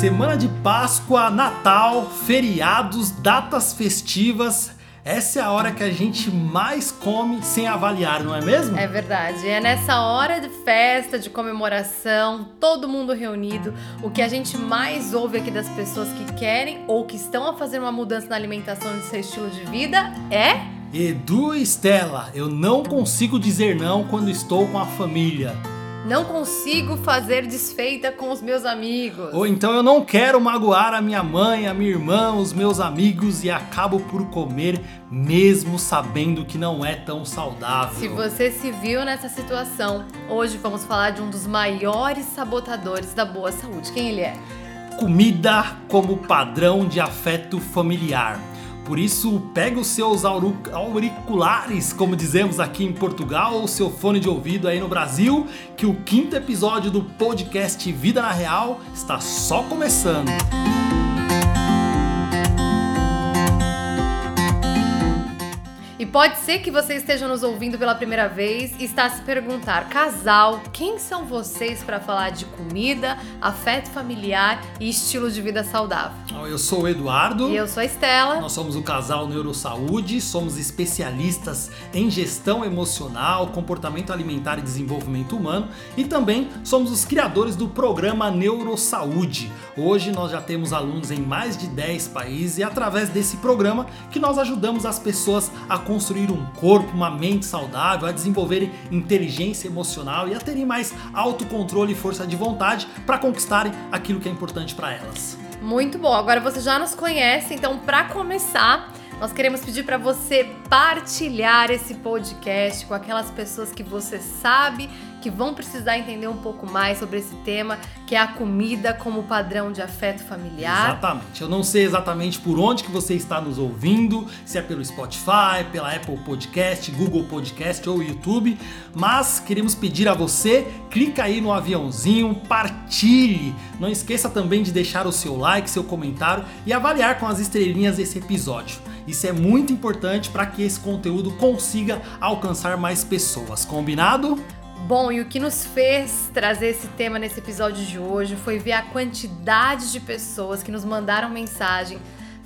Semana de Páscoa, Natal, feriados, datas festivas. Essa é a hora que a gente mais come sem avaliar, não é mesmo? É verdade. É nessa hora de festa, de comemoração, todo mundo reunido. O que a gente mais ouve aqui das pessoas que querem ou que estão a fazer uma mudança na alimentação de seu estilo de vida é. Edu e Estela, eu não consigo dizer não quando estou com a família. Não consigo fazer desfeita com os meus amigos. Ou então eu não quero magoar a minha mãe, a minha irmã, os meus amigos e acabo por comer mesmo sabendo que não é tão saudável. Se você se viu nessa situação, hoje vamos falar de um dos maiores sabotadores da boa saúde. Quem ele é? Comida como padrão de afeto familiar. Por isso, pega os seus auriculares, como dizemos aqui em Portugal, ou seu fone de ouvido aí no Brasil, que o quinto episódio do podcast Vida na Real está só começando. E pode ser que você esteja nos ouvindo pela primeira vez e está a se perguntar, casal, quem são vocês para falar de comida, afeto familiar e estilo de vida saudável? Eu sou o Eduardo. E eu sou a Estela. Nós somos o casal Neurosaúde, somos especialistas em gestão emocional, comportamento alimentar e desenvolvimento humano e também somos os criadores do programa Neurosaúde. Hoje nós já temos alunos em mais de 10 países e através desse programa que nós ajudamos as pessoas a construir um corpo, uma mente saudável, a desenvolverem inteligência emocional e a terem mais autocontrole e força de vontade para conquistarem aquilo que é importante para elas. Muito bom. Agora você já nos conhece, então para começar, nós queremos pedir para você partilhar esse podcast com aquelas pessoas que você sabe que vão precisar entender um pouco mais sobre esse tema, que é a comida como padrão de afeto familiar. Exatamente. Eu não sei exatamente por onde que você está nos ouvindo, se é pelo Spotify, pela Apple Podcast, Google Podcast ou YouTube, mas queremos pedir a você, clica aí no aviãozinho, partilhe. Não esqueça também de deixar o seu like, seu comentário e avaliar com as estrelinhas esse episódio. Isso é muito importante para que esse conteúdo consiga alcançar mais pessoas. Combinado? Bom, e o que nos fez trazer esse tema nesse episódio de hoje foi ver a quantidade de pessoas que nos mandaram mensagem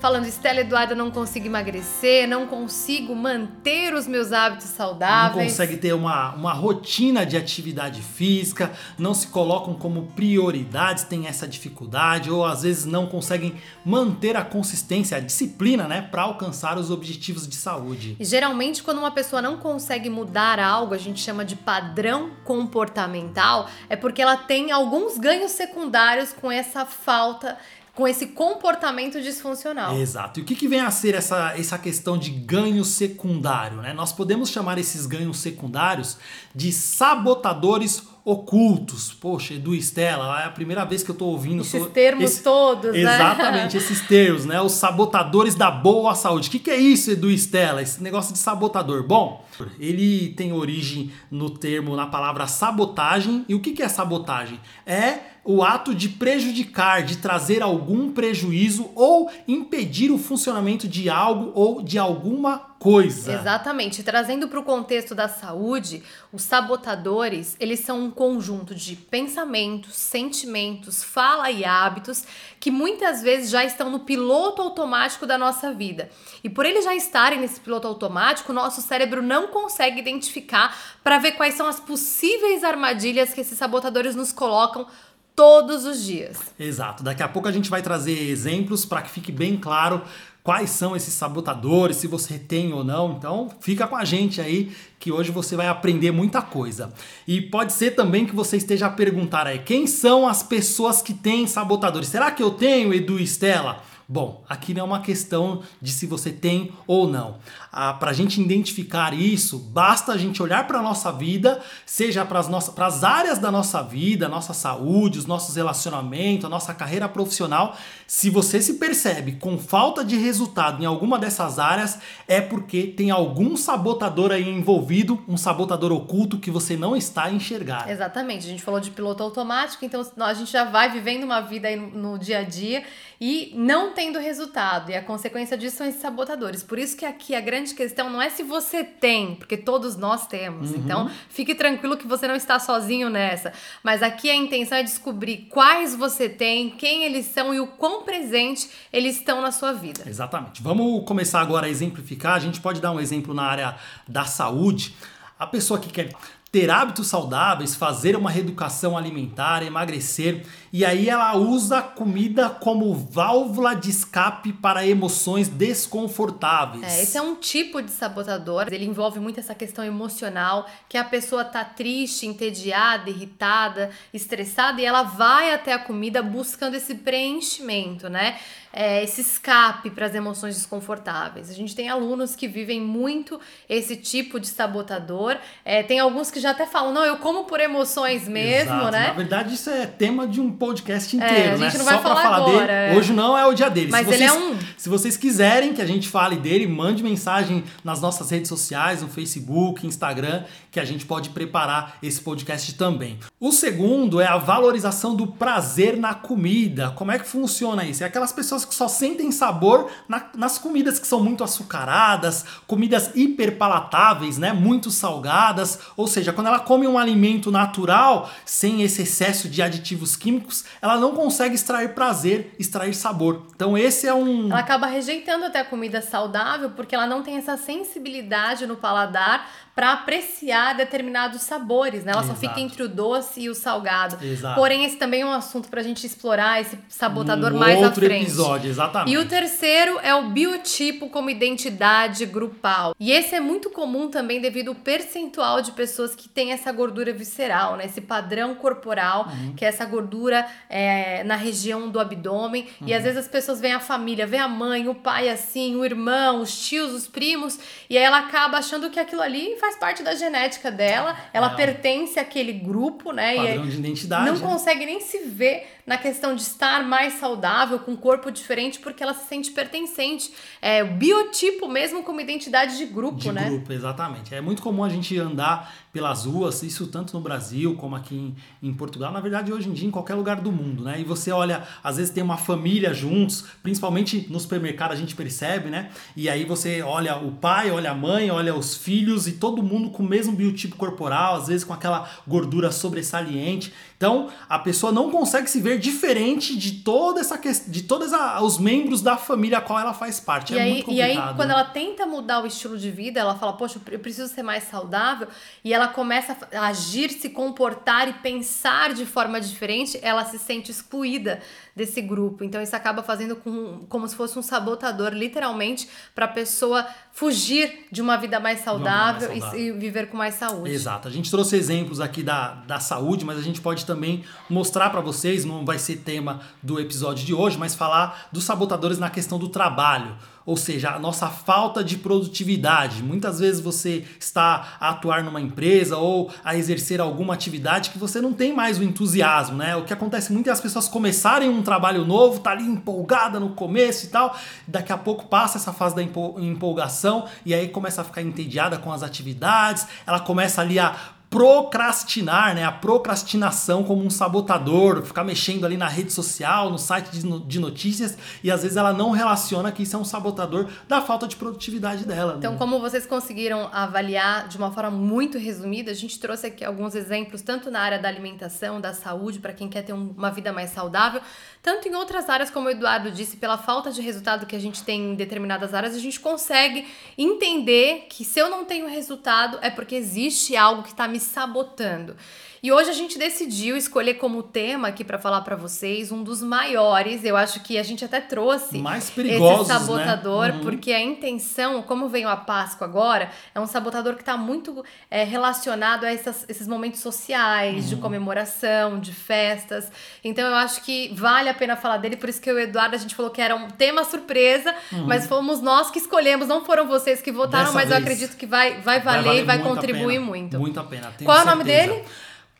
falando: Estela Eduarda, não consigo emagrecer, não consigo manter os meus hábitos saudáveis. Não consegue ter uma, uma rotina de atividade física, não se colocam como prioridades, tem essa dificuldade, ou às vezes não conseguem manter a consistência, a disciplina, né, para alcançar os objetivos de saúde. E geralmente, quando uma pessoa não consegue mudar algo, a gente chama de padrão comportamental, é porque ela tem alguns ganhos secundários com essa falta com esse comportamento disfuncional. Exato. E o que, que vem a ser essa, essa questão de ganho secundário? Né? Nós podemos chamar esses ganhos secundários de sabotadores ocultos. Poxa, Edu Estela, é a primeira vez que eu tô ouvindo esses sobre, termos esse, todos, né? Exatamente, esses termos, né? Os sabotadores da boa saúde. O que, que é isso, Edu Estela? Esse negócio de sabotador. Bom, ele tem origem no termo, na palavra sabotagem. E o que, é sabotagem? É o ato de prejudicar, de trazer algum prejuízo ou impedir o funcionamento de algo ou de alguma coisa. Exatamente. Trazendo para o contexto da saúde, os sabotadores, eles são um conjunto de pensamentos, sentimentos, fala e hábitos que muitas vezes já estão no piloto automático da nossa vida. E por eles já estarem nesse piloto automático, nosso cérebro não consegue identificar para ver quais são as possíveis armadilhas que esses sabotadores nos colocam todos os dias. Exato. Daqui a pouco a gente vai trazer exemplos para que fique bem claro quais são esses sabotadores, se você tem ou não. Então, fica com a gente aí que hoje você vai aprender muita coisa. E pode ser também que você esteja a perguntar aí, quem são as pessoas que têm sabotadores? Será que eu tenho, Edu e Estela? Bom, aqui não é uma questão de se você tem ou não. Ah, para a gente identificar isso, basta a gente olhar para a nossa vida, seja para as áreas da nossa vida, nossa saúde, os nossos relacionamentos, a nossa carreira profissional. Se você se percebe com falta de resultado em alguma dessas áreas, é porque tem algum sabotador aí envolvido, um sabotador oculto que você não está a enxergar. Exatamente. A gente falou de piloto automático, então a gente já vai vivendo uma vida no dia a dia e não tendo resultado. E a consequência disso são esses sabotadores. Por isso que aqui a grande questão não é se você tem, porque todos nós temos. Uhum. Então, fique tranquilo que você não está sozinho nessa. Mas aqui a intenção é descobrir quais você tem, quem eles são e o quão presente eles estão na sua vida. Exatamente. Vamos começar agora a exemplificar. A gente pode dar um exemplo na área da saúde. A pessoa que quer ter hábitos saudáveis, fazer uma reeducação alimentar, emagrecer, e aí ela usa a comida como válvula de escape para emoções desconfortáveis. É, esse é um tipo de sabotador, ele envolve muito essa questão emocional, que a pessoa tá triste, entediada, irritada, estressada, e ela vai até a comida buscando esse preenchimento, né? É, esse escape para as emoções desconfortáveis. A gente tem alunos que vivem muito esse tipo de sabotador. É, tem alguns que já até falam, não, eu como por emoções mesmo, Exato. né? Na verdade, isso é tema de um podcast É, inteiro, a gente né? não vai Só pra falar falar agora, dele. é. Hoje não é o dia dele. Mas se ele vocês, é um- Se vocês quiserem que a gente fale dele, mande mensagem nas nossas redes sociais, no Facebook, Instagram, que a gente pode preparar esse podcast também. O segundo é a valorização do prazer na comida. Como é que funciona isso? É aquelas pessoas que só sentem sabor na- nas comidas que são muito açucaradas, comidas hiperpalatáveis, né? Muito salgadas. Ou seja, quando ela come um alimento natural, sem esse excesso de aditivos químicos, ela não consegue extrair prazer, extrair sabor. Então esse é um. Ela acaba rejeitando até a comida saudável porque ela não tem essa sensibilidade no paladar para apreciar determinados sabores, né? Ela só Exato. fica entre o doce e o salgado. Exato. Porém, esse também é um assunto pra gente explorar esse sabotador num mais à outro frente. episódio, exatamente. E o terceiro é o biotipo como identidade grupal. E esse é muito comum também devido ao percentual de pessoas que têm essa gordura visceral, né? Esse padrão corporal, Uhum. que é essa gordura é, na região do abdômen. E Uhum. às vezes as pessoas veem a família, vê a mãe, o pai assim, o irmão, os tios, os primos, e aí ela acaba achando que aquilo ali faz parte da genética dela, ela É. pertence àquele grupo, né? E Padrão de identidade. não né? consegue nem se ver na questão de estar mais saudável, com um corpo diferente, porque ela se sente pertencente. É o biotipo mesmo como identidade de grupo, De né? grupo, exatamente. É muito comum a gente andar pelas ruas, isso tanto no Brasil como aqui em, em Portugal, na verdade hoje em dia em qualquer lugar do mundo, né? E você olha, às vezes tem uma família juntos, principalmente no supermercado a gente percebe, né? E aí você olha o pai, olha a mãe, olha os filhos e todo mundo com o mesmo biotipo corporal, às vezes com aquela gordura sobressalente. Então, a pessoa não consegue se ver diferente de toda essa de todos os membros da família a qual ela faz parte. E é aí, muito e aí, complicado. quando né? ela tenta mudar o estilo de vida, ela fala, poxa, eu preciso ser mais saudável, e ela começa a agir, se comportar e pensar de forma diferente, ela se sente excluída desse grupo. Então, isso acaba fazendo com, como se fosse um sabotador, literalmente, para a pessoa fugir de uma vida mais vida mais saudável, e- saudável. E, viver com mais saúde. Exato. A gente trouxe exemplos aqui da, da saúde, mas a gente pode também mostrar para vocês, não vai ser tema do episódio de hoje, mas falar dos sabotadores na questão do trabalho. Ou seja, a nossa falta de produtividade. Muitas vezes você está a atuar numa empresa ou a exercer alguma atividade que você não tem mais o entusiasmo, né? O que acontece muito é as pessoas começarem um trabalho novo, tá ali empolgada no começo e tal, daqui a pouco passa essa fase da empo- empolgação e aí começa a ficar entediada com as atividades, ela começa ali a procrastinar, né? A procrastinação como um sabotador, ficar mexendo ali na rede social, no site de, no- de notícias, e às vezes ela não relaciona que isso é um sabotador da falta de produtividade dela. Então, né? como vocês conseguiram avaliar de uma forma muito resumida, a gente trouxe aqui alguns exemplos, tanto na área da alimentação, da saúde, para quem quer ter um- uma vida mais saudável, tanto em outras áreas, como o Eduardo disse, pela falta de resultado que a gente tem em determinadas áreas, a gente consegue entender que se eu não tenho resultado é porque existe algo que está me sabotando. E hoje a gente decidiu escolher como tema aqui para falar para vocês um dos maiores, eu acho que a gente até trouxe Mais perigosos, esse sabotador, né? Uhum. porque a intenção, como veio a Páscoa agora, é um sabotador que está muito é, relacionado a essas- esses momentos sociais, Uhum. de comemoração, de festas. Então eu acho que vale a pena falar dele, por isso que eu e o Eduardo a gente falou que era um tema surpresa, mas fomos nós que escolhemos, não foram vocês que votaram, Uhum. Dessa mas eu vez. acredito que vai, vai valer e vai muito a contribuir pena, muito. Muito a pena. Qual é o nome dele?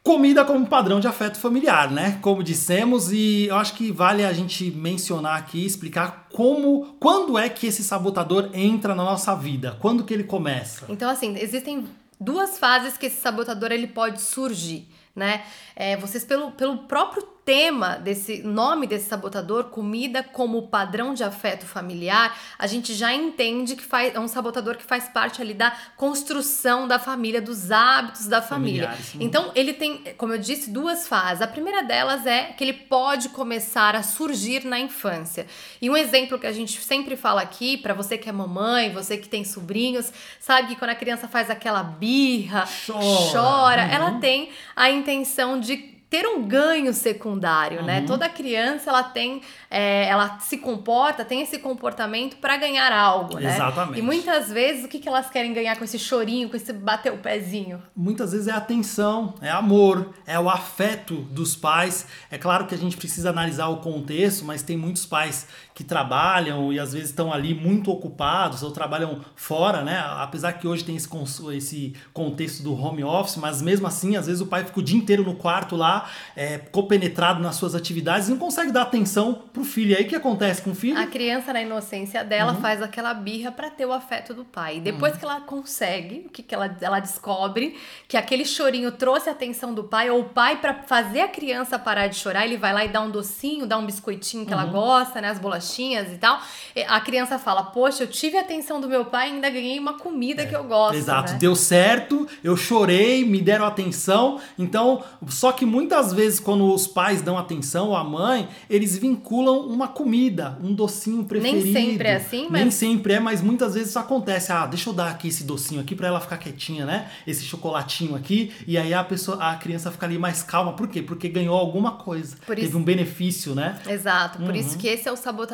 Comida como padrão de afeto familiar, né? Como dissemos, e eu acho que vale a gente mencionar aqui, explicar como, quando é que esse sabotador entra na nossa vida, quando que ele começa. Então, assim, existem duas fases que esse sabotador ele pode surgir, né? É, vocês, pelo, pelo próprio tema desse nome desse sabotador, comida como padrão de afeto familiar, a gente já entende que faz, é um sabotador que faz parte ali da construção da família, dos hábitos da família. Familiares. Então, ele tem, como eu disse, duas fases. A primeira delas é que ele pode começar a surgir na infância. E um exemplo que a gente sempre fala aqui, para você que é mamãe, você que tem sobrinhos, sabe que quando a criança faz aquela birra, Chora. chora Uhum. ela tem a intenção de ter um ganho secundário, né? Uhum. Toda criança ela tem, é, ela se comporta, tem esse comportamento para ganhar algo, né? Exatamente. E muitas vezes o que, que elas querem ganhar com esse chorinho, com esse bater o pezinho? Muitas vezes é atenção, é amor, é o afeto dos pais. É claro que a gente precisa analisar o contexto, mas tem muitos pais que trabalham e às vezes estão ali muito ocupados ou trabalham fora, né? Apesar que hoje tem esse, esse contexto do home office, mas mesmo assim, às vezes o pai fica o dia inteiro no quarto lá, é, compenetrado nas suas atividades e não consegue dar atenção pro filho. E aí o que acontece com o filho? A criança, na inocência dela, Uhum. faz aquela birra para ter o afeto do pai. E depois que ela consegue, o que, que ela, ela descobre? Que aquele chorinho trouxe a atenção do pai, ou o pai, para fazer a criança parar de chorar, ele vai lá e dá um docinho, dá um biscoitinho que ela gosta, né? As bolachinhas e tal. A criança fala: Poxa, eu tive a atenção do meu pai e ainda ganhei uma comida que eu gosto. Exato, né? deu certo, eu chorei, me deram atenção. Então, só que muitas vezes quando os pais dão atenção, a mãe, eles vinculam uma comida, um docinho preferido. sempre é assim, Nem mas- sempre é, mas muitas vezes isso acontece. Ah, deixa eu dar aqui esse docinho aqui pra ela ficar quietinha, né? Esse chocolatinho aqui, e aí a pessoa, a criança fica ali mais calma. Por quê? Porque ganhou alguma coisa. Por Teve isso- um benefício, né? Exato, por Uhum. isso que esse é o sabotador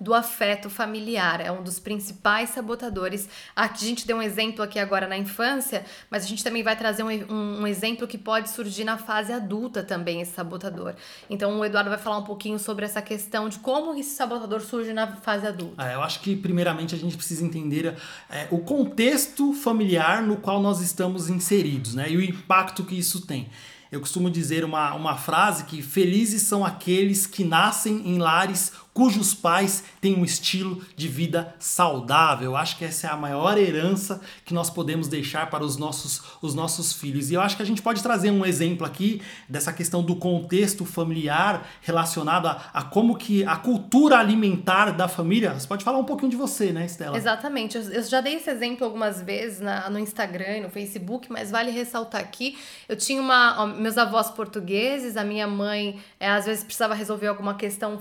do afeto familiar, é um dos principais sabotadores. A gente deu um exemplo aqui agora na infância, mas a gente também vai trazer um, um- um exemplo que pode surgir na fase adulta também, esse sabotador. Então o Eduardo vai falar um pouquinho sobre essa questão de como esse sabotador surge na fase adulta. Ah, eu acho que primeiramente a gente precisa entender é, o contexto familiar no qual nós estamos inseridos, né? E o impacto que isso tem. Eu costumo dizer uma, uma frase que felizes são aqueles que nascem em lares cujos pais têm um estilo de vida saudável. Eu acho que essa é a maior herança que nós podemos deixar para os nossos, os nossos filhos. E eu acho que a gente pode trazer um exemplo aqui dessa questão do contexto familiar relacionado a, a como que a cultura alimentar da família. Você pode falar um pouquinho de você, né, Estela? Exatamente. Eu, já dei esse exemplo algumas vezes na- no Instagram no Facebook, mas vale ressaltar aqui. Eu tinha uma. Meus avós portugueses, a minha mãe é, às vezes precisava resolver alguma questão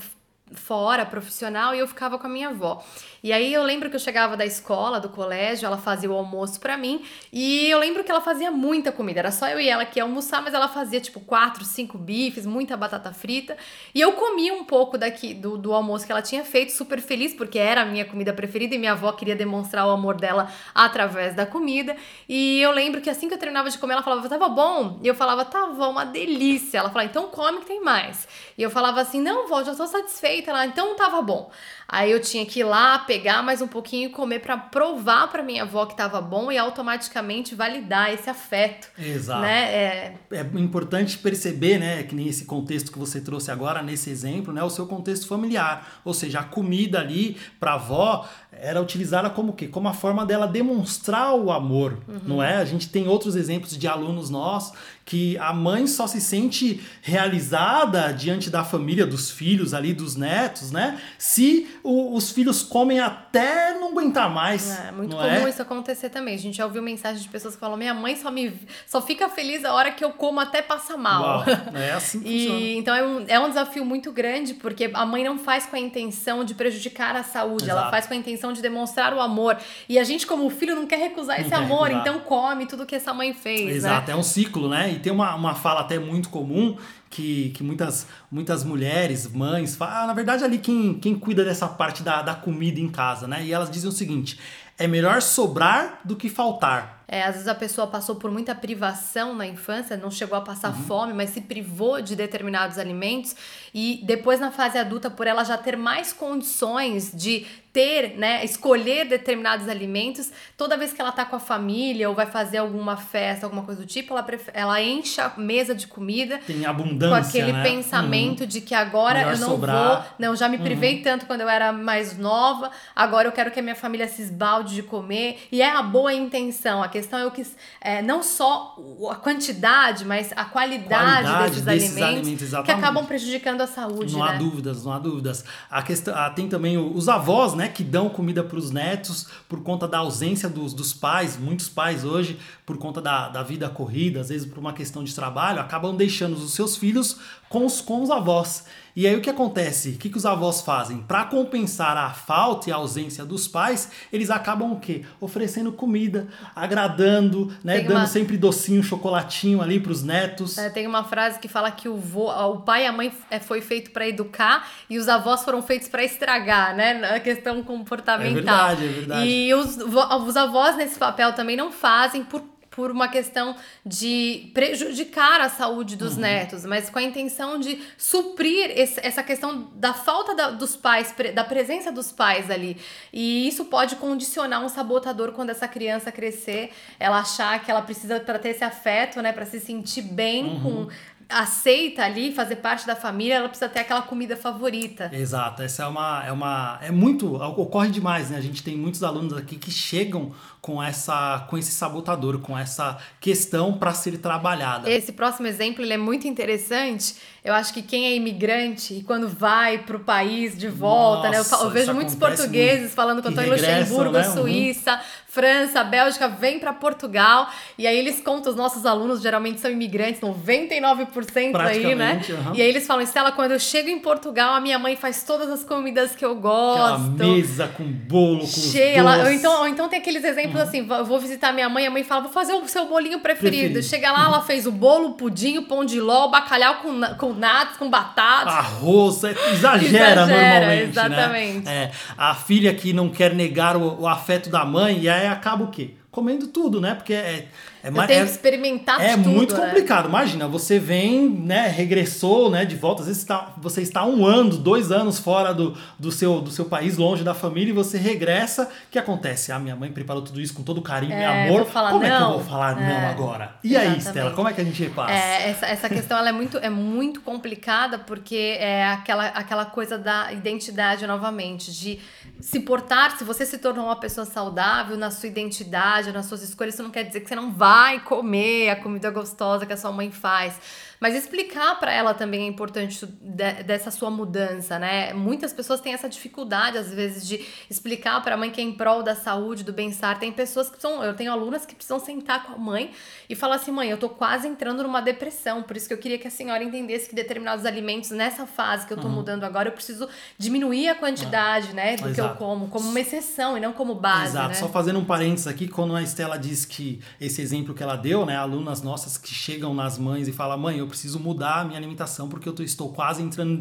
fora, profissional, e eu ficava com a minha avó. E aí eu lembro que eu chegava da escola, do colégio, ela fazia o almoço pra mim, e eu lembro que ela fazia muita comida. Era só eu e ela que ia almoçar, mas ela fazia tipo quatro, cinco bifes, muita batata frita. E eu comia um pouco daqui do, do almoço que ela tinha feito, super feliz, porque era a minha comida preferida e minha avó queria demonstrar o amor dela através da comida. E eu lembro que assim que eu terminava de comer, ela falava, tava bom? E eu falava, tava uma delícia. Ela falava, então come que tem mais. E eu falava assim, não, vó, já tô satisfeita. Ela, então tava bom. Aí eu tinha que ir lá, pegar mais um pouquinho e comer pra provar pra minha avó que tava bom e automaticamente validar esse afeto. Exato. Né? É, é importante perceber, né, que nem esse contexto que você trouxe agora, nesse exemplo, né, o seu contexto familiar. Ou seja, a comida ali para avó era utilizada como o quê? Como a forma dela demonstrar o amor, não é? A gente tem outros exemplos de alunos nossos que a mãe só se sente realizada diante da família, dos filhos ali, dos netos, né? Se o- os filhos comem até não aguentar mais. É muito comum é? isso acontecer também. A gente já ouviu mensagens de pessoas que falam: minha mãe só me só fica feliz a hora que eu como até passa mal. Uau, é assim que funciona. E então é um, é um desafio muito grande, porque a mãe não faz com a intenção de prejudicar a saúde, ela Exato. faz com a intenção de demonstrar o amor. E a gente, como filho, não quer recusar esse amor, recusar. então come tudo que essa mãe fez. Exato, Né? é um ciclo, né? E tem uma, uma fala até muito comum que, que muitas, muitas mulheres, mães, falam, ah, na verdade ali quem, quem cuida dessa parte da, da comida em casa, né? E elas dizem o seguinte, é melhor sobrar do que faltar. É, às vezes a pessoa passou por muita privação na infância, não chegou a passar Uhum. fome, mas se privou de determinados alimentos e depois na fase adulta, por ela já ter mais condições de ter, né, escolher determinados alimentos, toda vez que ela tá com a família ou vai fazer alguma festa, alguma coisa do tipo, ela, ela enche a mesa de comida Tem com abundância, aquele né? pensamento de que agora Melhor eu não sobrar. vou, não, já me privei tanto quando eu era mais nova, agora eu quero que a minha família se esbalde de comer, e é a boa intenção, questão é o que é, não só a quantidade, mas a qualidade, Qualidade desses, desses alimentos, alimentos, que acabam prejudicando a saúde, Não há né? dúvidas, não há dúvidas. A questão, ah, tem também os avós, né, que dão comida para os netos por conta da ausência dos, dos pais. Muitos pais hoje, por conta da, da vida corrida, às vezes por uma questão de trabalho, acabam deixando os seus filhos com os, com os avós. E aí o que acontece? O que, que os avós fazem? Para compensar a falta e a ausência dos pais, eles acabam o quê? Oferecendo comida, agradando, né, Tem dando uma- sempre docinho, chocolatinho ali para os netos. É, tem uma frase que fala que o, vô, o pai e a mãe é, foi feito para educar e os avós foram feitos para estragar, né? Na questão comportamental. É verdade, é verdade. E os, os avós nesse papel também não fazem por por uma questão de prejudicar a saúde Uhum. dos netos, mas com a intenção de suprir esse- essa questão da falta da- dos pais, pre- da presença dos pais ali. E isso pode condicionar um sabotador quando essa criança crescer, ela achar que ela precisa para ter esse afeto, né, para se sentir bem Uhum. com aceita ali, fazer parte da família, ela precisa ter aquela comida favorita. Exato, essa é uma, é uma, é muito, ocorre demais, né? A gente tem muitos alunos aqui que chegam com essa, com esse sabotador, com essa questão para ser trabalhada. Esse próximo exemplo ele é muito interessante. Eu acho que quem é imigrante e quando vai para o país de volta, né? Eu, eu Nossa, vejo muitos portugueses muito. falando que eu estou em Luxemburgo, né? Uhum. Suíça, França, Bélgica, vem para Portugal e aí eles contam, os nossos alunos geralmente são imigrantes, 99% aí, né? Aham. E aí eles falam, Estela, quando eu chego em Portugal, a minha mãe faz todas as comidas que eu Aquela gosto. mesa com bolo, com Cheia, ela, ou, então, ou então tem aqueles exemplos assim: eu vou visitar minha mãe, a mãe fala, vou fazer o seu bolinho preferido. Preferido. Chega lá, ela fez o bolo, o pudim, o pão de ló, o bacalhau com, com natas, com batata. Arroz, é- exagera, Exagera, normalmente, exatamente. né? É, a filha que não quer negar o, o afeto da mãe e aí acaba o quê? Comendo tudo, né? Porque é, é, eu tenho é- que experimentar É tudo. muito né? complicado. Imagina, você vem, né, regressou, né, de volta. Às vezes está, você está um ano, dois anos fora do, do, seu, do seu país, longe da família, e você regressa. O que acontece? Ah, minha mãe preparou tudo isso com todo carinho e É, amor. vou falar Como é que eu não? vou falar É, não agora? E aí, exatamente. Estela, como é que a gente repassa? É, essa, essa questão ela é, muito, é muito complicada porque é aquela, aquela coisa da identidade novamente, de se portar, se você se tornou uma pessoa saudável na sua identidade, nas suas escolhas, isso não quer dizer que você não vai comer a comida gostosa que a sua mãe faz. Mas explicar para ela também é importante de- dessa sua mudança, né? Muitas pessoas têm essa dificuldade, às vezes, de explicar para a mãe que é em prol da saúde, do bem-estar. Tem pessoas que são. Eu tenho alunas que precisam sentar com a mãe e falar assim: mãe, eu tô quase entrando numa depressão. Por isso que eu queria que a senhora entendesse que determinados alimentos, nessa fase que eu tô mudando agora, eu preciso diminuir a quantidade, né? Do que eu Exato. como, como uma exceção e não como base. Exato, né? só fazendo um parênteses aqui, quando a Estela diz que esse exemplo que ela deu, né, alunas nossas que chegam nas mães e falam, mãe, eu preciso mudar a minha alimentação porque eu tô- estou quase entrando em,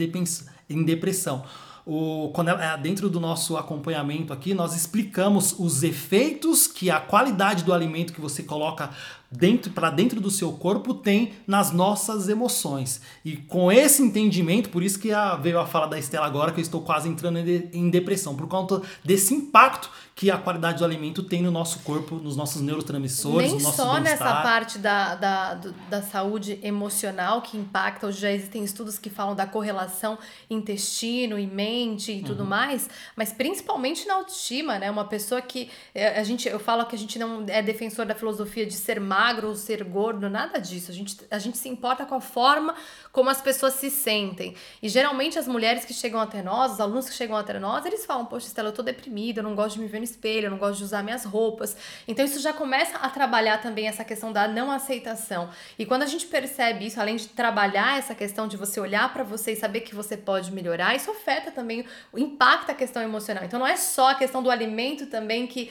depressão. O, quando ela- é, dentro do nosso acompanhamento aqui, nós explicamos os efeitos que a qualidade do alimento que você coloca dentro para dentro do seu corpo tem nas nossas emoções. E com esse entendimento, por isso que a, veio a fala da Estela agora que eu estou quase entrando em, de- em depressão, por conta desse impacto que a qualidade do alimento tem no nosso corpo, nos nossos neurotransmissores, Nem no nosso só nessa parte da, da, da saúde emocional que impacta, hoje já existem estudos que falam da correlação intestino e mente e Uhum. tudo mais, mas principalmente na autoestima, né? Uma pessoa que é, a gente, eu falo que a gente não é defensor da filosofia de ser magro ou ser gordo, nada disso. A gente, a gente se importa com a forma como as pessoas se sentem. E geralmente as mulheres que chegam até nós, os alunos que chegam até nós, eles falam: Poxa, Estela, eu tô deprimida, eu não gosto de me ver no espelho, eu não gosto de usar minhas roupas. Então isso já começa a trabalhar também essa questão da não aceitação. E quando a gente percebe isso, além de trabalhar essa questão de você olhar para você e saber que você pode melhorar, isso afeta também, impacta a questão emocional. Então não é só a questão do alimento também que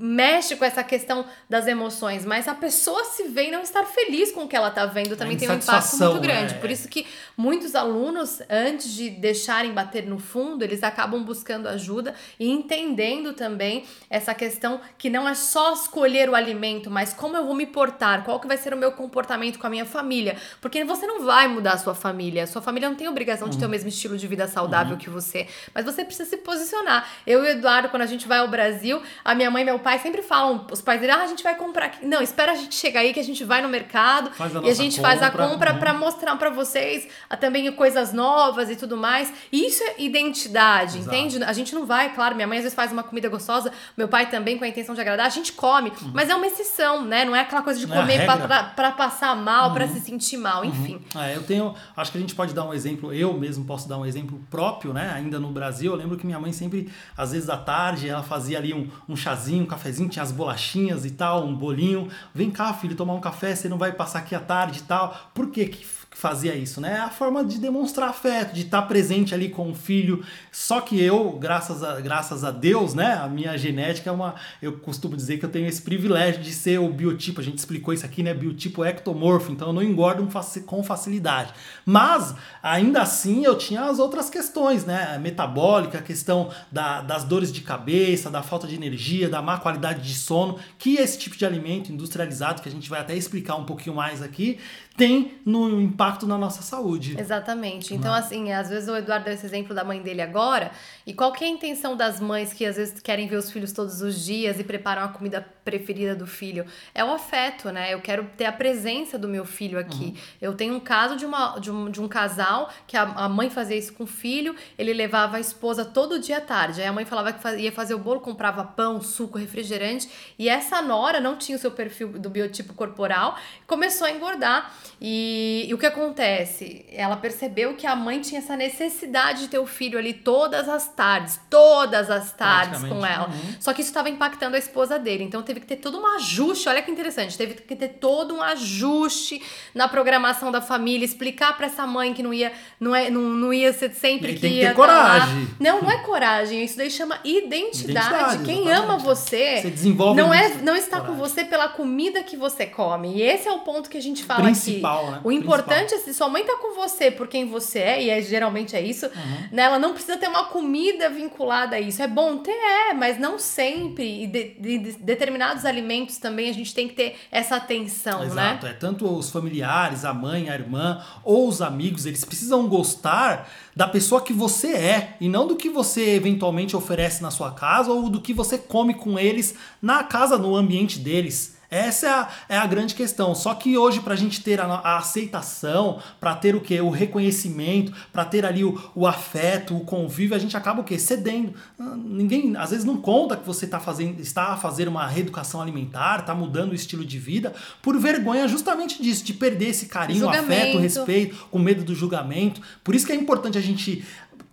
mexe com essa questão das emoções, mas a pessoa se vê e não estar feliz com o que ela tá vendo também tem um impacto muito grande. né? Por isso que muitos alunos, antes de deixarem bater no fundo, eles acabam buscando ajuda e entendendo também essa questão que não é só escolher o alimento, mas como eu vou me portar, qual que vai ser o meu comportamento com a minha família, porque você não vai mudar a sua família, sua família não tem obrigação de ter o mesmo estilo de vida saudável que você, mas você precisa se posicionar. Eu e o Eduardo, quando a gente vai ao Brasil, a minha mãe mãe e meu pai sempre falam, os pais dele, ah, a gente vai comprar aqui. Não, espera a gente chegar aí que a gente vai no mercado a e a gente nossa faz a compra. compra Uhum. pra mostrar pra vocês ah, também coisas novas e tudo mais. E isso é identidade, Exato. entende? A gente não vai, claro, minha mãe às vezes faz uma comida gostosa, meu pai também com a intenção de agradar, a gente come, mas é uma exceção, né? Não é aquela coisa de Uhum. Não é comer. Uhum. pra, pra passar mal, pra se sentir mal, enfim. É, eu tenho. Acho que a gente pode dar um exemplo, eu mesmo posso dar um exemplo próprio, né? Ainda no Brasil, eu lembro que minha mãe sempre, às vezes à tarde, ela fazia ali um, um chazinho, um cafezinho, tinha as bolachinhas e tal, um bolinho. Vem cá, filho, tomar um café, você não vai passar aqui à tarde e tal. Por que que fazia isso, né? É a forma de demonstrar afeto, de estar presente ali com o filho. Só que eu, graças a, graças a Deus, né? A minha genética é uma. Eu costumo dizer que eu tenho esse privilégio de ser o biotipo. A gente explicou isso aqui, né? Biotipo ectomorfo, então eu não engordo com facilidade. Mas, ainda assim, eu tinha as outras questões, né? Metabólica, a questão da- das dores de cabeça, da falta de energia, da má qualidade de sono, que esse tipo de alimento industrializado, que a gente vai até explicar um pouquinho mais aqui, tem no impacto na nossa saúde. Exatamente. Então, assim, às vezes o Eduardo deu esse exemplo da mãe dele agora. E qual que é a intenção das mães que às vezes querem ver os filhos todos os dias e preparam a comida preferida do filho? É o afeto, né? Eu quero ter a presença do meu filho aqui. Eu tenho um caso de, uma, de, um, de um casal que a, a mãe fazia isso com o filho, ele levava a esposa todo dia à tarde. Aí a mãe falava que faz- ia fazer o bolo, comprava pão, suco, refrigerante. E essa nora não tinha o seu perfil do biotipo corporal, começou a engordar. E, e o que acontece? Ela percebeu que a mãe tinha essa necessidade de ter o filho ali todas as tardes, todas as tardes com ela. uhum. Só que isso estava impactando a esposa dele. Então teve que ter todo um ajuste. Olha que interessante. Teve que ter todo um ajuste na programação da família, explicar pra essa mãe que não ia, não é, não, não ia ser sempre E que tem que ia ter tá lá. coragem. Não, não é coragem. Isso daí chama identidade. Identidade, Quem exatamente. ama você, Você desenvolve não é, não está com Coragem. você pela comida que você come. E esse é o ponto que a gente fala Principal, aqui. né? O importante é se sua mãe tá com você por quem você é, e é, geralmente é isso, Uhum. né? Ela não precisa ter uma comida vinculada a isso. É bom ter, é, mas não sempre. E de, de- de determinados alimentos também a gente tem que ter essa atenção, Exato, né? é tanto os familiares, a mãe, a irmã ou os amigos, eles precisam gostar da pessoa que você é e não do que você eventualmente oferece na sua casa ou do que você come com eles na casa, no ambiente deles. Essa é a, é a grande questão. Só que hoje, para a gente ter a, a aceitação, para ter o que? O reconhecimento, para ter ali o, o afeto, o convívio, a gente acaba o quê? Cedendo. Ah, Ninguém, às vezes, não conta que você tá fazendo, está a fazer uma reeducação alimentar, está mudando o estilo de vida, por vergonha justamente disso, de perder esse carinho, Julgamento. afeto, respeito, com medo do julgamento. Por isso que é importante a gente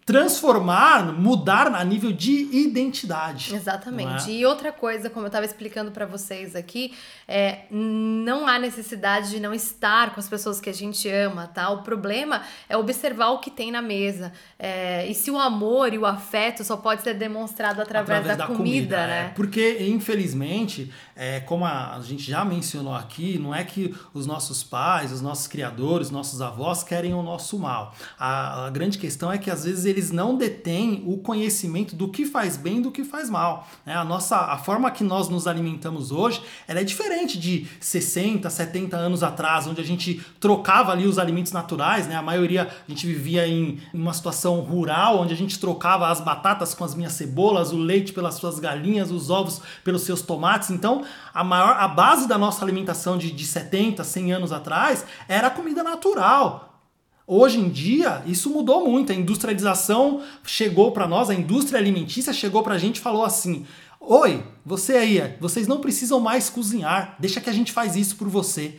transformar, mudar a nível de identidade. Exatamente. não é? E outra coisa, como eu estava explicando para vocês aqui, é não há necessidade de não estar com as pessoas que a gente ama, tá? O problema é observar o que tem na mesa. É, e se o amor e o afeto só pode ser demonstrado através, da, comida, é. né? Porque, infelizmente, é, como a, a gente já mencionou aqui, não é que os nossos pais, os nossos criadores, nossos avós querem o nosso mal. A, a grande questão é que às vezes eles não detêm o conhecimento do que faz bem e do que faz mal. né? A nossa, a forma que nós nos alimentamos hoje, ela é diferente de 60, 70 anos atrás, onde a gente trocava ali os alimentos naturais, né? A maioria a gente vivia em uma situação rural, onde a gente trocava as batatas com as minhas cebolas, o leite pelas suas galinhas, os ovos pelos seus tomates. Então, a maior a base da nossa alimentação de, de 70, 100 anos atrás era a comida natural. Hoje em dia, isso mudou muito. A industrialização chegou para nós, a indústria alimentícia chegou para a gente e falou assim: Oi, você aí, vocês não precisam mais cozinhar, deixa que a gente faz isso por você.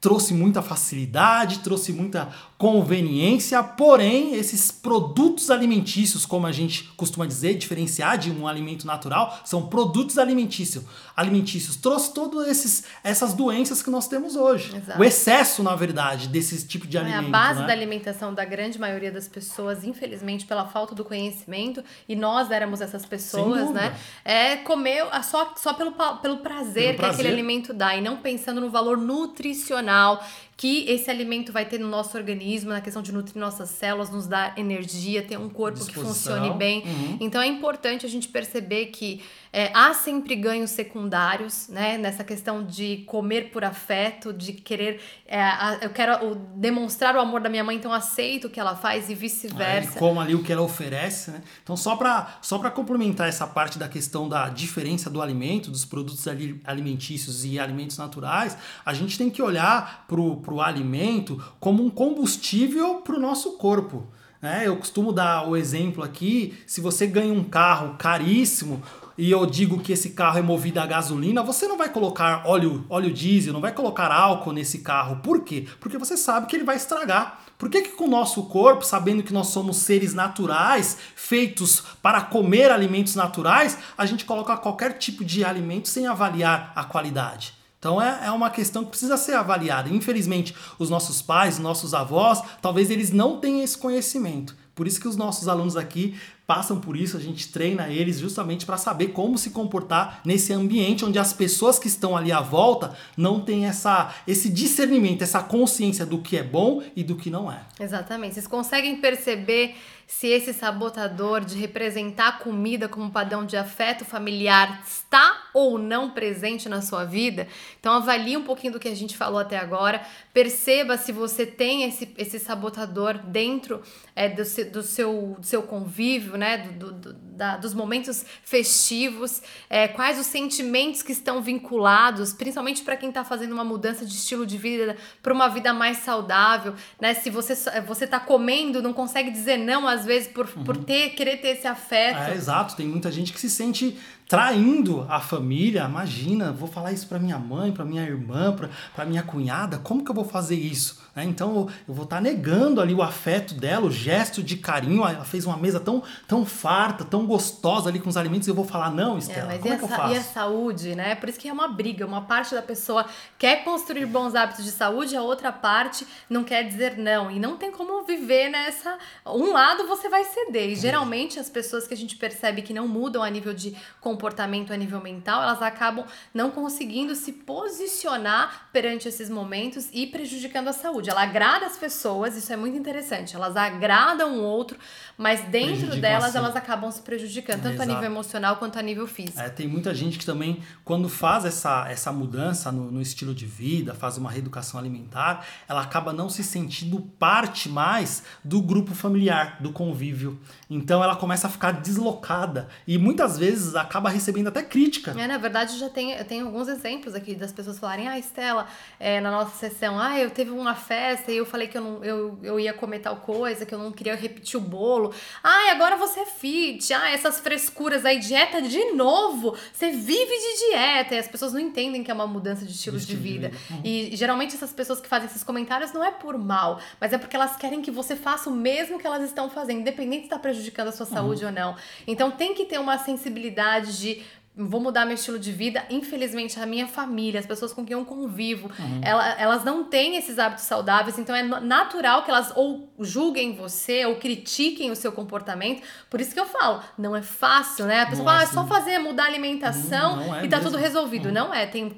Trouxe muita facilidade, trouxe muita conveniência, porém, esses produtos alimentícios, como a gente costuma dizer, diferenciar de um alimento natural, são produtos alimentícios. Alimentícios trouxe todas essas doenças que nós temos hoje. Exato. O excesso, na verdade, desse tipo de É alimento. a base né? da alimentação da grande maioria das pessoas, infelizmente, pela falta do conhecimento, e nós éramos essas pessoas, né? É comer só, só pelo, pelo prazer Pelo que prazer. aquele alimento dá, e não pensando no valor nutricional. Now. Que esse alimento vai ter no nosso organismo, na questão de nutrir nossas células, nos dar energia, ter um corpo que funcione bem. Uhum. Então é importante a gente perceber que é, há sempre ganhos secundários, né? Nessa questão de comer por afeto, de querer. É, a, eu quero demonstrar o amor da minha mãe, então aceito o que ela faz e vice-versa. É, como ali o que ela oferece, né? Então, só para só complementar essa parte da questão da diferença do alimento, dos produtos alimentícios e alimentos naturais, a gente tem que olhar para o alimento como um combustível para o nosso corpo. É, eu costumo dar o exemplo aqui: se você ganha um carro caríssimo, e eu digo que esse carro é movido a gasolina, você não vai colocar óleo, óleo diesel, não vai colocar álcool nesse carro. Por quê? Porque você sabe que ele vai estragar. Por que, que com o nosso corpo, sabendo que nós somos seres naturais, feitos para comer alimentos naturais, a gente coloca qualquer tipo de alimento sem avaliar a qualidade? Então é, é uma questão que precisa ser avaliada. Infelizmente, os nossos pais, nossos avós, talvez eles não tenham esse conhecimento. Por isso que os nossos alunos aqui passam por isso, a gente treina eles justamente para saber como se comportar nesse ambiente onde as pessoas que estão ali à volta não têm essa, esse discernimento, essa consciência do que é bom e do que não é. Exatamente. Vocês conseguem perceber se esse sabotador de representar a comida como padrão de afeto familiar está ou não presente na sua vida. Então avalie um pouquinho do que a gente falou até agora, perceba se você tem esse, esse sabotador dentro é, do, do, seu, do seu convívio, né? Do, do, da, dos momentos festivos, é, quais os sentimentos que estão vinculados, principalmente para quem está fazendo uma mudança de estilo de vida para uma vida mais saudável, né? Se você você está comendo, não consegue dizer não às vezes por, uhum. por ter querer ter esse afeto. É, exato, tem muita gente que se sente traindo a família. Imagina, vou falar isso para minha mãe, para minha irmã, para minha cunhada. Como que eu vou fazer isso? Né? Então eu vou estar tá negando ali o afeto dela, o gesto de carinho. Ela fez uma mesa tão, tão farta, tão gostosa ali com os alimentos. E eu vou falar, não, é, Estela, é, como é que eu faço? E a saúde, né? Por isso que é uma briga. Uma parte da pessoa quer construir bons hábitos de saúde, a outra parte não quer dizer não. E não tem como viver nessa. Um lado você vai ceder. E geralmente as pessoas que a gente percebe que não mudam a nível de comportamento a nível mental, elas acabam não conseguindo se posicionar perante esses momentos e prejudicando a saúde. Ela agrada as pessoas, isso é muito interessante. Elas agradam o outro, mas dentro delas elas acabam se prejudicando, tanto Exato. a nível emocional quanto a nível físico. É, tem muita gente que também, quando faz essa, essa mudança no, no estilo de vida, faz uma reeducação alimentar, ela acaba não se sentindo parte mais do grupo familiar, do convívio. Então ela começa a ficar deslocada e muitas vezes acaba recebendo até crítica. É, na verdade, já tem, eu tenho alguns exemplos aqui das pessoas falarem: Ah, Estela, é, na nossa sessão, ah, eu teve uma festa e eu falei que eu, não, eu, eu ia comer tal coisa, que eu não queria repetir o bolo. Ah, agora você é fit. Ah, essas frescuras aí, dieta de novo. Você vive de dieta. E as pessoas não entendem que é uma mudança de estilo de, vida. Uhum. E geralmente essas pessoas que fazem esses comentários não é por mal, mas é porque elas querem que você faça o mesmo que elas estão fazendo, independente se está prejudicando a sua saúde uhum. ou não. Então tem que ter uma sensibilidade de vou mudar meu estilo de vida. Infelizmente, a minha família, as pessoas com quem eu convivo, uhum. ela, elas não têm esses hábitos saudáveis, então é natural que elas ou julguem você ou critiquem o seu comportamento. Por isso que eu falo, não é fácil, né? A pessoa não fala, é, assim. ah, é só fazer, mudar a alimentação não, não é e tá mesmo. tudo resolvido. Uhum. Não é, tem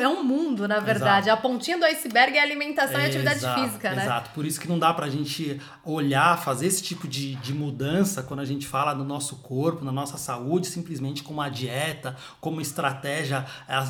é um mundo, na verdade. Exato. A pontinha do iceberg é alimentação é, e atividade exato, física, né? Exato, por isso que não dá pra gente olhar, fazer esse tipo de, de mudança quando a gente fala no nosso corpo, na nossa saúde, simplesmente com uma dieta dieta, como estratégia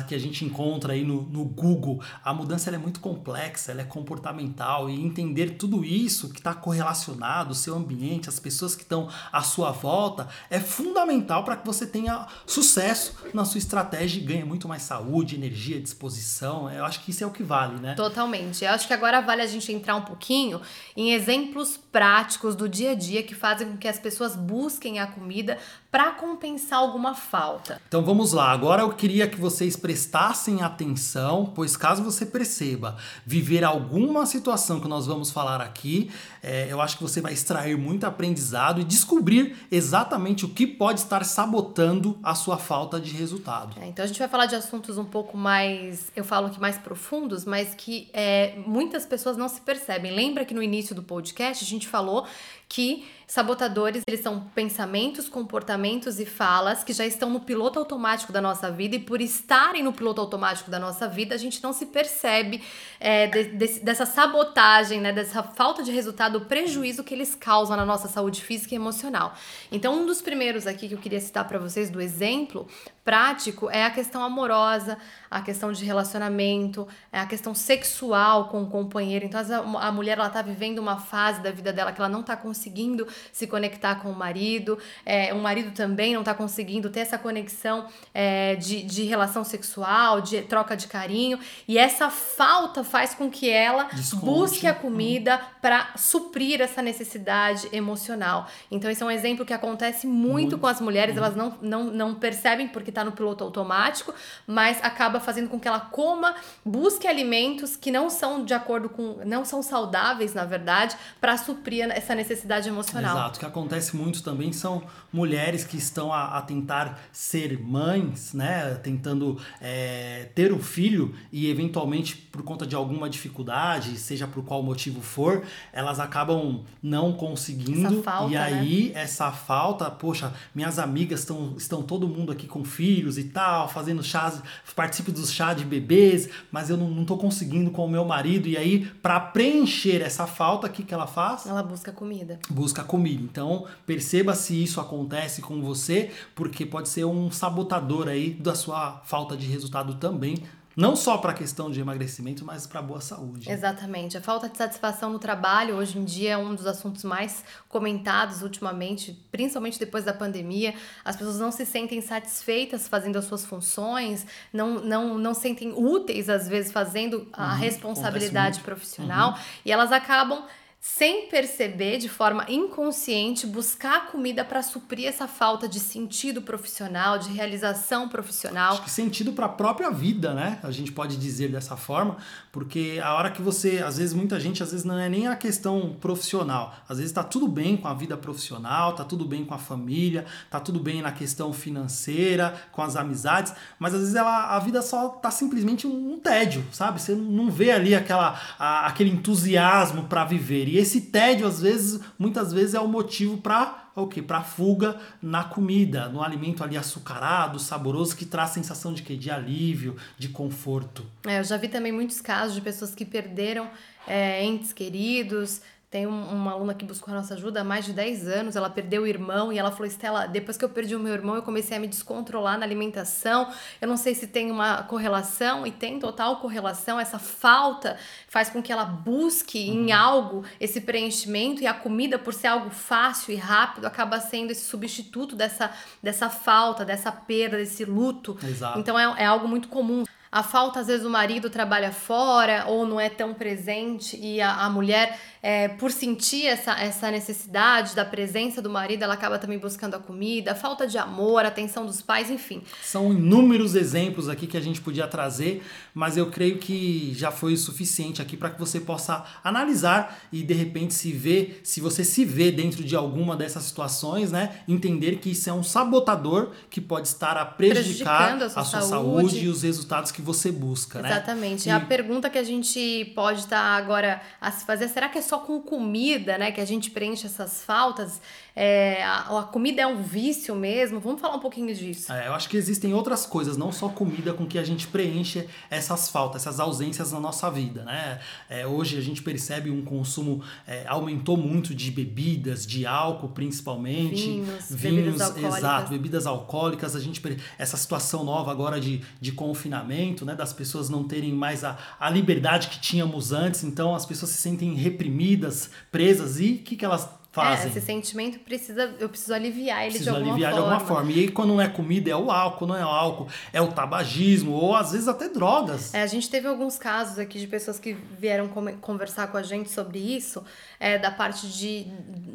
que a gente encontra aí no, no Google. A mudança é muito complexa, ela é comportamental e entender tudo isso que está correlacionado, o seu ambiente, as pessoas que estão à sua volta, é fundamental para que você tenha sucesso na sua estratégia e ganhe muito mais saúde, energia, disposição. Eu acho que isso é o que vale, né? Totalmente. Eu acho que agora vale a gente entrar um pouquinho em exemplos práticos do dia a dia que fazem com que as pessoas busquem a comida para compensar alguma falta. Então vamos lá, agora eu queria que vocês prestassem atenção, pois caso você perceba viver alguma situação que nós vamos falar aqui, é, eu acho que você vai extrair muito aprendizado e descobrir exatamente o que pode estar sabotando a sua falta de resultado. É, então a gente vai falar de assuntos um pouco mais, eu falo que mais profundos, mas que é, muitas pessoas não se percebem. Lembra que no início do podcast a gente falou que sabotadores eles são pensamentos, comportamentos e falas que já estão no piloto automático da nossa vida e por estarem no piloto automático da nossa vida, a gente não se percebe é, de, de, dessa sabotagem, né, dessa falta de resultado, o prejuízo que eles causam na nossa saúde física e emocional. Então, um dos primeiros aqui que eu queria citar para vocês do exemplo prático é a questão amorosa, a questão de relacionamento, é a questão sexual com o companheiro. Então, a mulher ela tá vivendo uma fase da vida dela que ela não tá conseguindo se conectar com o marido, é, o marido também não tá conseguindo ter essa conexão é, de, de relação sexual, de troca de carinho, e essa falta faz com que ela Desconte. busque a comida para suprir essa necessidade emocional. Então, esse é um exemplo que acontece muito, muito. com as mulheres, elas não, não, não percebem porque tá está no piloto automático, mas acaba fazendo com que ela coma, busque alimentos que não são de acordo com, não são saudáveis, na verdade, para suprir essa necessidade emocional. Exato. O que acontece muito também são mulheres que estão a, a tentar ser mães, né? Tentando é, ter um filho e eventualmente por conta de alguma dificuldade, seja por qual motivo for, elas acabam não conseguindo. Falta, e aí, né? essa falta, poxa, minhas amigas estão, estão todo mundo aqui com filho filhos e tal, fazendo chás, participo dos chá de bebês, mas eu não, não tô conseguindo com o meu marido. E aí, para preencher essa falta, o que, que ela faz? Ela busca comida. Busca comida. Então, perceba se isso acontece com você, porque pode ser um sabotador aí da sua falta de resultado também não só para a questão de emagrecimento, mas para boa saúde. Exatamente. A falta de satisfação no trabalho hoje em dia é um dos assuntos mais comentados ultimamente, principalmente depois da pandemia. As pessoas não se sentem satisfeitas fazendo as suas funções, não, não, não sentem úteis, às vezes, fazendo a uhum, responsabilidade profissional, uhum. e elas acabam sem perceber, de forma inconsciente, buscar comida para suprir essa falta de sentido profissional, de realização profissional. Acho que sentido para a própria vida, né? A gente pode dizer dessa forma, porque a hora que você, às vezes muita gente, às vezes não é nem a questão profissional. Às vezes está tudo bem com a vida profissional, tá tudo bem com a família, tá tudo bem na questão financeira, com as amizades, mas às vezes ela, a vida só tá simplesmente um, tédio, sabe? Você não vê ali aquela, a, aquele entusiasmo para viver. E esse tédio, às vezes, muitas vezes é o motivo para o que para fuga na comida, no alimento ali açucarado, saboroso que traz sensação de que de alívio, de conforto. É, eu já vi também muitos casos de pessoas que perderam é, entes queridos, tem um, uma aluna que buscou a nossa ajuda há mais de 10 anos, ela perdeu o irmão e ela falou: Estela, depois que eu perdi o meu irmão, eu comecei a me descontrolar na alimentação. Eu não sei se tem uma correlação, e tem total correlação. Essa falta faz com que ela busque uhum. em algo esse preenchimento, e a comida, por ser algo fácil e rápido, acaba sendo esse substituto dessa, dessa falta, dessa perda, desse luto. Exato. Então é, é algo muito comum a falta, às vezes, o marido trabalha fora ou não é tão presente e a, a mulher é, por sentir essa, essa necessidade da presença do marido, ela acaba também buscando a comida, a falta de amor, atenção dos pais, enfim. São inúmeros exemplos aqui que a gente podia trazer, mas eu creio que já foi o suficiente aqui para que você possa analisar e de repente se ver, se você se vê dentro de alguma dessas situações, né? Entender que isso é um sabotador que pode estar a prejudicar a sua, a sua saúde. saúde. e os resultados que você busca, né? Exatamente. E... A pergunta que a gente pode estar agora a se fazer, será que é só com comida, né, que a gente preenche essas faltas? É, a, a, comida é um vício mesmo? Vamos falar um pouquinho disso. É, eu acho que existem outras coisas, não só comida, com que a gente preenche essas faltas, essas ausências na nossa vida, né? É, hoje a gente percebe um consumo é, aumentou muito de bebidas, de álcool principalmente, vinhos, vinhos bebidas alcoólicas. exato, bebidas alcoólicas. A gente essa situação nova agora de, de confinamento, né, das pessoas não terem mais a, a liberdade que tínhamos antes, então as pessoas se sentem reprimidas, presas e o que, que elas fazem. É, esse sentimento precisa, eu preciso aliviar ele preciso de alguma aliviar forma. de alguma forma. E aí, quando não é comida, é o álcool, não é o álcool, é o tabagismo, ou às vezes até drogas. É, a gente teve alguns casos aqui de pessoas que vieram conversar com a gente sobre isso, é, da parte de,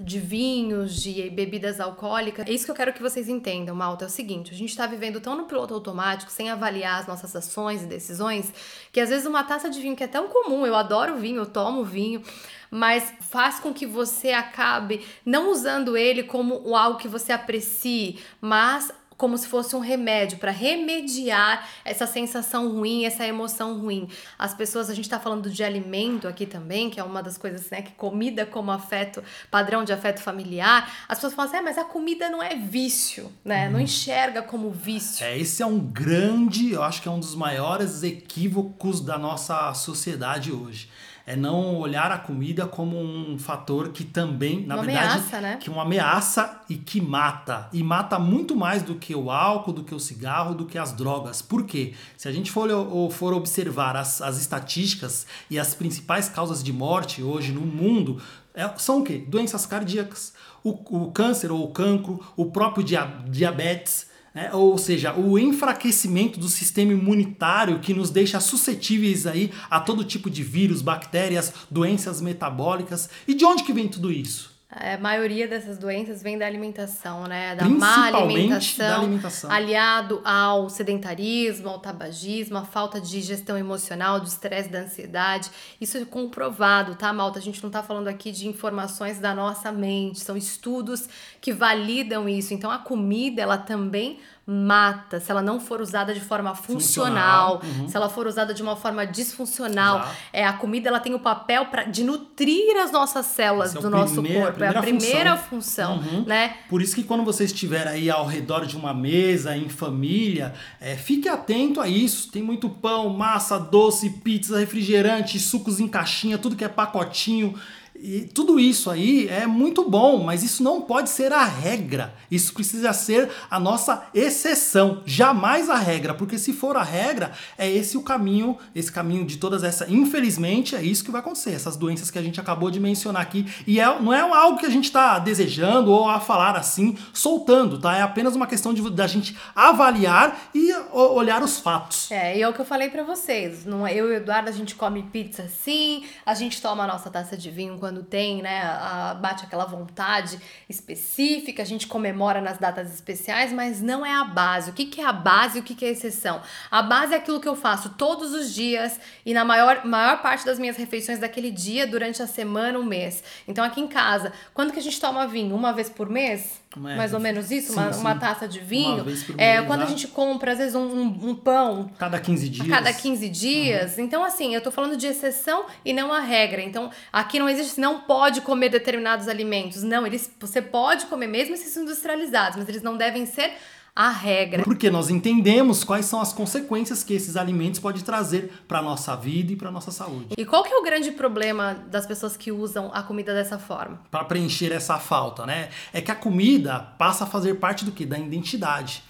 de vinhos, de bebidas alcoólicas. É isso que eu quero que vocês entendam, Malta. É o seguinte: a gente está vivendo tão no piloto automático, sem avaliar as nossas ações e decisões, que às vezes uma taça de vinho que é tão comum, eu adoro vinho, eu tomo vinho mas faz com que você acabe não usando ele como algo que você aprecie, mas como se fosse um remédio para remediar essa sensação ruim, essa emoção ruim. As pessoas, a gente está falando de alimento aqui também, que é uma das coisas, né, que comida como afeto, padrão de afeto familiar. As pessoas falam assim, é, mas a comida não é vício, né? Hum. Não enxerga como vício. É, esse é um grande, eu acho que é um dos maiores equívocos da nossa sociedade hoje é não olhar a comida como um fator que também, na uma verdade, ameaça, né? que uma ameaça e que mata. E mata muito mais do que o álcool, do que o cigarro, do que as drogas. Por quê? Se a gente for, for observar as, as estatísticas e as principais causas de morte hoje no mundo, é, são o quê? Doenças cardíacas, o, o câncer ou o cancro, o próprio dia, diabetes né? ou seja, o enfraquecimento do sistema imunitário que nos deixa suscetíveis aí a todo tipo de vírus, bactérias, doenças metabólicas. E de onde que vem tudo isso? É, a maioria dessas doenças vem da alimentação, né? Da má alimentação, da alimentação, aliado ao sedentarismo, ao tabagismo, à falta de gestão emocional, do estresse, da ansiedade. Isso é comprovado, tá, Malta? A gente não tá falando aqui de informações da nossa mente, são estudos que validam isso. Então a comida, ela também mata, se ela não for usada de forma funcional, funcional. Uhum. se ela for usada de uma forma disfuncional. Exato. É, a comida ela tem o papel pra, de nutrir as nossas células é do nosso corpo. É a primeira função, função uhum. né? Por isso que quando você estiver aí ao redor de uma mesa, em família, é, fique atento a isso. Tem muito pão, massa, doce, pizza, refrigerante, sucos em caixinha, tudo que é pacotinho. E tudo isso aí é muito bom, mas isso não pode ser a regra. Isso precisa ser a nossa exceção, jamais a regra, porque se for a regra, é esse o caminho, esse caminho de todas essas. Infelizmente, é isso que vai acontecer. Essas doenças que a gente acabou de mencionar aqui. E é, não é algo que a gente está desejando ou a falar assim, soltando, tá? É apenas uma questão de da gente avaliar e olhar os fatos. É, e é o que eu falei para vocês. Não, é, eu e o Eduardo, a gente come pizza sim, a gente toma a nossa taça de vinho quando quando tem, né, a, bate aquela vontade específica, a gente comemora nas datas especiais, mas não é a base. O que, que é a base e o que, que é a exceção? A base é aquilo que eu faço todos os dias e na maior, maior parte das minhas refeições daquele dia, durante a semana, um mês. Então aqui em casa, quando que a gente toma vinho? Uma vez por mês? É, mais ou menos isso, sim, uma, sim. uma taça de vinho. é, mês, quando a gente compra, às vezes, um, um, um, pão. Cada 15 dias. Cada 15 dias. Uhum. Então, assim, eu tô falando de exceção e não a regra. Então, aqui não existe, não pode comer determinados alimentos. Não, eles, você pode comer mesmo esses industrializados, mas eles não devem ser a regra. Porque nós entendemos quais são as consequências que esses alimentos podem trazer para nossa vida e para nossa saúde. E qual que é o grande problema das pessoas que usam a comida dessa forma? Para preencher essa falta, né? É que a comida passa a fazer parte do que da identidade.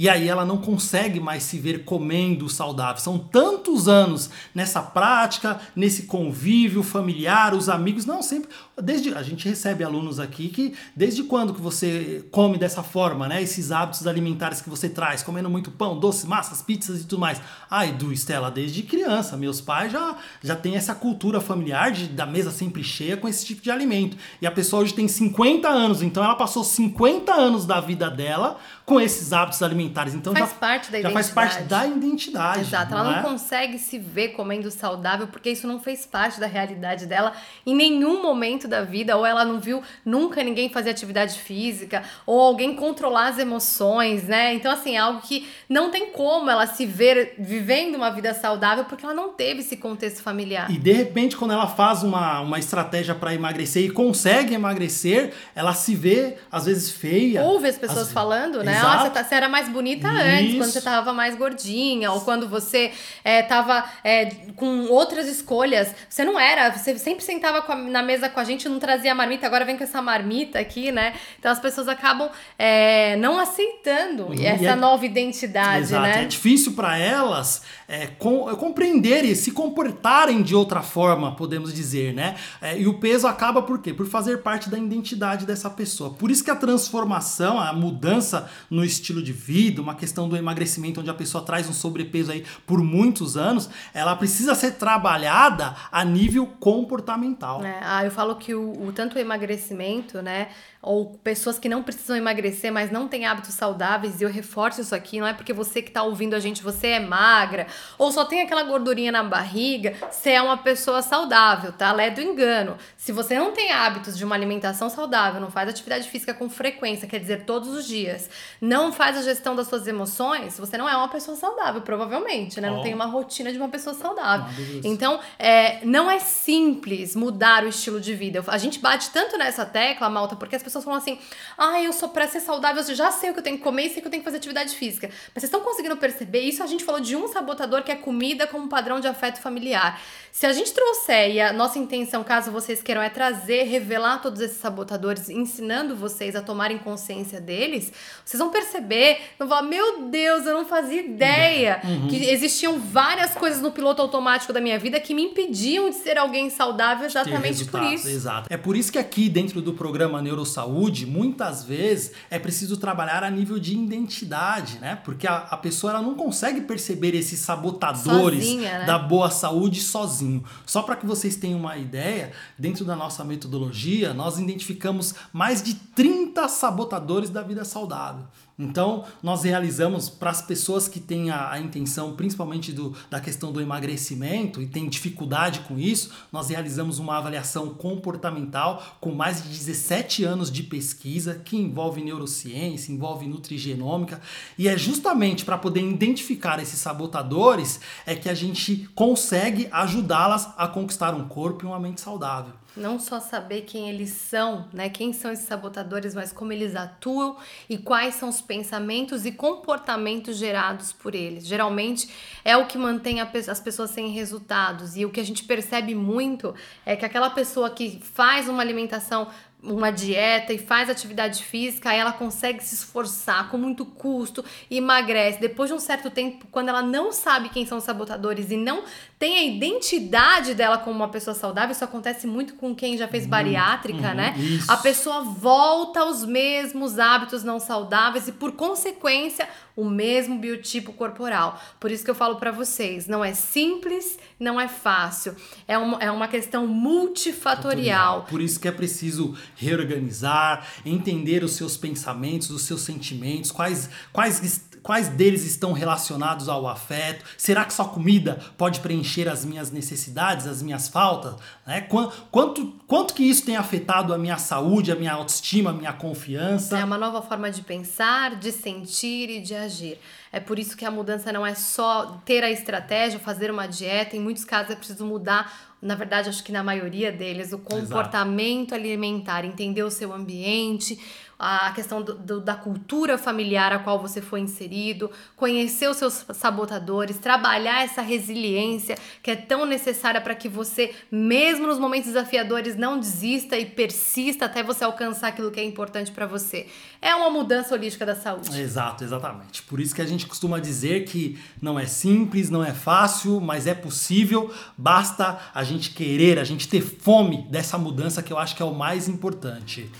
E aí ela não consegue mais se ver comendo saudável. São tantos anos nessa prática, nesse convívio familiar, os amigos, não sempre, desde a gente recebe alunos aqui que desde quando que você come dessa forma, né? Esses hábitos alimentares que você traz, comendo muito pão, doces, massas, pizzas e tudo mais. Ai, do Estela, desde criança, meus pais já já têm essa cultura familiar de da mesa sempre cheia com esse tipo de alimento. E a pessoa hoje tem 50 anos, então ela passou 50 anos da vida dela com esses hábitos alimentares. Então faz já, parte da já identidade. faz parte da identidade. Exato, ela não, não é? consegue se ver comendo saudável porque isso não fez parte da realidade dela em nenhum momento da vida, ou ela não viu nunca ninguém fazer atividade física, ou alguém controlar as emoções, né? Então, assim, é algo que não tem como ela se ver vivendo uma vida saudável porque ela não teve esse contexto familiar. E de repente, quando ela faz uma, uma estratégia para emagrecer e consegue emagrecer, ela se vê, às vezes, feia. Ouve as pessoas as... falando, né? Exato. Você, tá, você, era mais bonita Isso. antes, quando você tava mais gordinha, ou quando você é, tava é, com outras escolhas. Você não era, você sempre sentava a, na mesa com a gente, não trazia marmita, agora vem com essa marmita aqui, né? Então as pessoas acabam é, não aceitando uhum. essa é nova identidade, Exato. né? É difícil para elas é, com, é, compreenderem, se comportarem de outra forma, podemos dizer, né? É, e o peso acaba por quê? Por fazer parte da identidade dessa pessoa. Por isso que a transformação, a mudança no estilo de vida, uma questão do emagrecimento, onde a pessoa traz um sobrepeso aí por muitos anos, ela precisa ser trabalhada a nível comportamental. É, ah, eu falo que o, o tanto o emagrecimento, né? Ou pessoas que não precisam emagrecer, mas não têm hábitos saudáveis, e eu reforço isso aqui, não é porque você que está ouvindo a gente, você é magra, ou só tem aquela gordurinha na barriga, você é uma pessoa saudável, tá? Ela é do engano. Se você não tem hábitos de uma alimentação saudável, não faz atividade física com frequência, quer dizer, todos os dias, não faz a gestão das suas emoções, você não é uma pessoa saudável, provavelmente, né? Oh. Não tem uma rotina de uma pessoa saudável. Então, é, não é simples mudar o estilo de vida. A gente bate tanto nessa tecla, Malta, porque as pessoas falam assim: ah, eu sou pra ser saudável, eu já sei o que eu tenho que comer e sei que eu tenho que fazer atividade física. Mas vocês estão conseguindo perceber? Isso a gente falou de um sabotador que é comida como padrão de afeto familiar. Se a gente trouxer, e a nossa intenção, caso vocês queiram, é trazer, revelar todos esses sabotadores, ensinando vocês a tomarem consciência deles, vocês vão perceber, vão falar, meu Deus, eu não fazia ideia que existiam várias coisas no piloto automático da minha vida que me impediam de ser alguém saudável exatamente por isso. Exato. É por isso que aqui dentro do programa Neurosaúde, muitas vezes é preciso trabalhar a nível de identidade, né? Porque a, a pessoa ela não consegue perceber esses sabotadores Sozinha, né? da boa saúde sozinho. Só para que vocês tenham uma ideia, dentro da nossa metodologia, nós identificamos mais de 30 sabotadores da vida saudável. Então, nós realizamos para as pessoas que têm a, a intenção, principalmente do, da questão do emagrecimento e têm dificuldade com isso, nós realizamos uma avaliação comportamental com mais de 17 anos de pesquisa que envolve neurociência, envolve nutrigenômica e é justamente para poder identificar esses sabotadores é que a gente consegue ajudá-las a conquistar um corpo e uma mente saudável. Não só saber quem eles são, né? Quem são esses sabotadores, mas como eles atuam e quais são os pensamentos e comportamentos gerados por eles. Geralmente é o que mantém as pessoas sem resultados. E o que a gente percebe muito é que aquela pessoa que faz uma alimentação uma dieta e faz atividade física, aí ela consegue se esforçar com muito custo e emagrece. Depois de um certo tempo, quando ela não sabe quem são os sabotadores e não tem a identidade dela como uma pessoa saudável, isso acontece muito com quem já fez bariátrica, uhum, né? isso. A pessoa volta aos mesmos hábitos não saudáveis e, por consequência, o mesmo biotipo corporal. Por isso que eu falo pra vocês, não é simples, não é fácil. É uma, é uma questão multifatorial. Por isso que é preciso reorganizar, entender os seus pensamentos, os seus sentimentos, quais, quais, quais deles estão relacionados ao afeto. Será que só comida pode preencher as minhas necessidades, as minhas faltas? Né? Quan- Quanto, quanto que isso tem afetado a minha saúde, a minha autoestima, a minha confiança? É uma nova forma de pensar, de sentir e de agir. É por isso que a mudança não é só ter a estratégia, fazer uma dieta. Em muitos casos é preciso mudar, na verdade, acho que na maioria deles, o comportamento alimentar, entender o seu ambiente, a questão do- do- da cultura familiar a qual você foi inserido, conhecer os seus sabotadores, trabalhar essa resiliência que é tão necessária para que você, mesmo nos momentos desafiadores, não desista e persista até você alcançar aquilo que é importante para você. É uma mudança holística da saúde. Exato, exatamente. Por isso que a gente costuma dizer que não é simples, não é fácil, mas é possível. Basta a gente querer, a gente ter fome dessa mudança que eu acho que é o mais importante.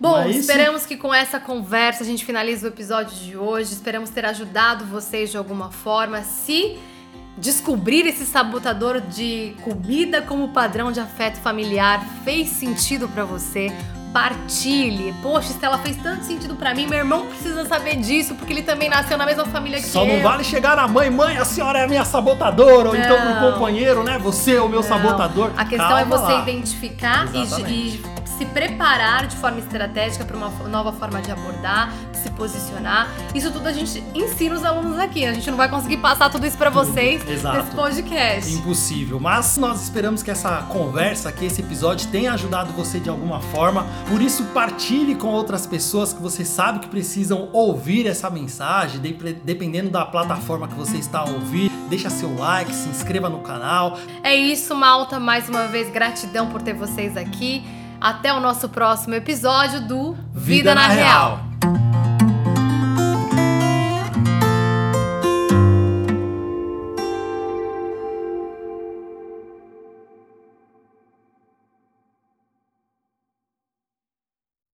Bom, Não é isso? esperamos que com essa conversa a gente finalize o episódio de hoje. Esperamos ter ajudado vocês de alguma forma. Se descobrir esse sabotador de comida como padrão de afeto familiar fez sentido pra você, partilhe. Poxa, Estela fez tanto sentido pra mim. Meu irmão precisa saber disso porque ele também nasceu na mesma família que Só eu. não vale chegar na mãe, mãe, a senhora é a minha sabotadora, ou então Não. pro companheiro, né? Você é o meu Não. sabotador. A questão Calma é você lá. identificar e, e se preparar de forma estratégica para uma nova forma de abordar, de se posicionar. Isso tudo a gente ensina os alunos aqui. A gente não vai conseguir passar tudo isso para vocês Exato. nesse podcast. Impossível, mas nós esperamos que essa conversa aqui, esse episódio tenha ajudado você de alguma forma. Por isso, partilhe com outras pessoas que você sabe que precisam ouvir essa mensagem, de- dependendo da plataforma que você está a ouvir. Deixa seu like, se inscreva no canal. É isso, malta. Mais uma vez, gratidão por ter vocês aqui. Até o nosso próximo episódio do Vida, na, Real.